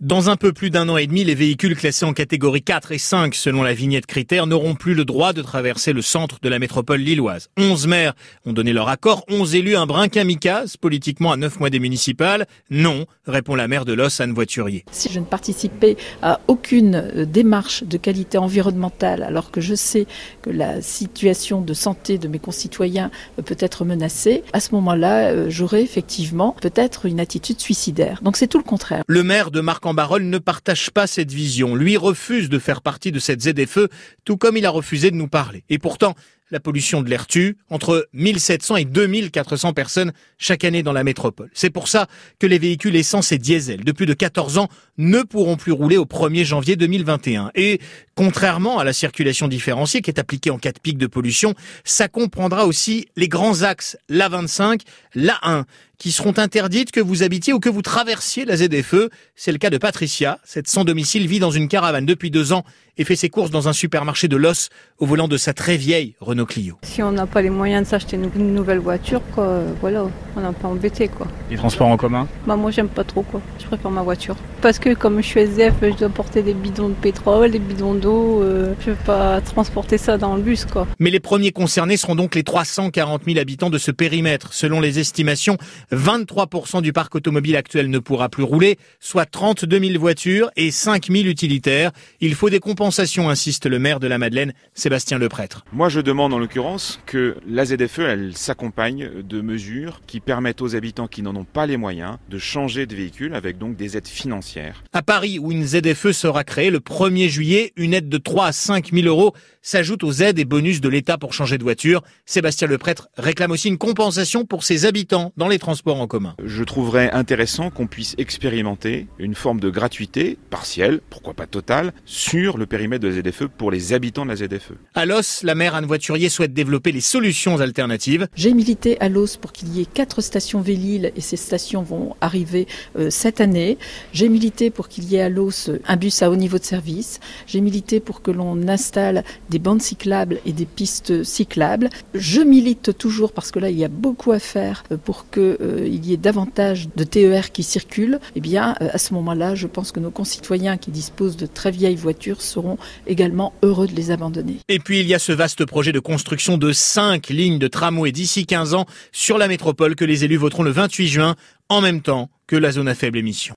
Dans un peu plus d'un an et demi, les véhicules classés en catégorie 4 et 5 selon la vignette critère n'auront plus le droit de traverser le centre de la métropole lilloise. 11 maires ont donné leur accord, 11 élus un brin kamikaze politiquement à 9 mois des municipales. Non, répond la maire de Los, Anne Voiturier. Si je ne participais à aucune euh, démarche de qualité environnementale alors que je sais que la situation de santé de mes concitoyens peut être menacée, à ce moment-là, euh, j'aurais effectivement peut-être une attitude suicidaire. Donc c'est tout le contraire. Le maire de Marc Barol ne partage pas cette vision. Lui refuse de faire partie de cette ZFE, tout comme il a refusé de nous parler. Et pourtant, la pollution de l'air tue entre 1700 et 2400 personnes chaque année dans la métropole. C'est pour ça que les véhicules essence et diesel de plus de 14 ans ne pourront plus rouler au 1er janvier 2021. Et contrairement à la circulation différenciée qui est appliquée en cas de pic de pollution, ça comprendra aussi les grands axes l'A25, l'A1 qui seront interdites que vous habitiez ou que vous traversiez la ZFE. C'est le cas de Patricia. Cette sans domicile vit dans une caravane depuis deux ans et fait ses courses dans un supermarché de Los au volant de sa très vieille Renault Clio. Si on n'a pas les moyens de s'acheter une nouvelle voiture, quoi, voilà, on n'a pas embêté quoi. Les transports en commun? Bah moi j'aime pas trop quoi. Je préfère ma voiture. Parce que comme je suis SDF, je dois porter des bidons de pétrole, des bidons d'eau. Euh, je veux pas transporter ça dans le bus quoi. Mais les premiers concernés seront donc les 340 000 habitants de ce périmètre. Selon les estimations, 23% du parc automobile actuel ne pourra plus rouler, soit 32 000 voitures et 5 000 utilitaires. Il faut des compensations, insiste le maire de la Madeleine, Sébastien Leprêtre. Moi je demande en l'occurrence que la ZFE, elle s'accompagne de mesures qui permettent aux habitants qui n'en ont pas les moyens de changer de véhicule avec donc des aides financières. À Paris, où une ZFE sera créée le 1er juillet, une aide de 3 à 5 000 euros s'ajoute aux aides et bonus de l'État pour changer de voiture. Sébastien Leprêtre réclame aussi une compensation pour ses habitants dans les transports en commun. Je trouverais intéressant qu'on puisse expérimenter une forme de gratuité partielle, pourquoi pas totale, sur le périmètre de la ZFE pour les habitants de la ZFE. À Los, la maire Anne Voiturier souhaite développer les solutions alternatives. J'ai milité à Los pour qu'il y ait quatre stations Vélil et ces stations vont arriver euh, cette année. J'ai milité pour qu'il y ait à Los un bus à haut niveau de service. J'ai milité pour que l'on installe des bandes cyclables et des pistes cyclables. Je milite toujours parce que là il y a beaucoup à faire euh, pour qu'il euh, y ait davantage de TER qui circulent. Eh bien, à ce moment-là, je pense que nos concitoyens qui disposent de très vieilles voitures seront également heureux de les abandonner. Et puis il y a ce vaste projet de construction de cinq lignes de tramway d'ici 15 ans sur la métropole que les élus voteront le 28 juin en même temps que la zone à faible émission.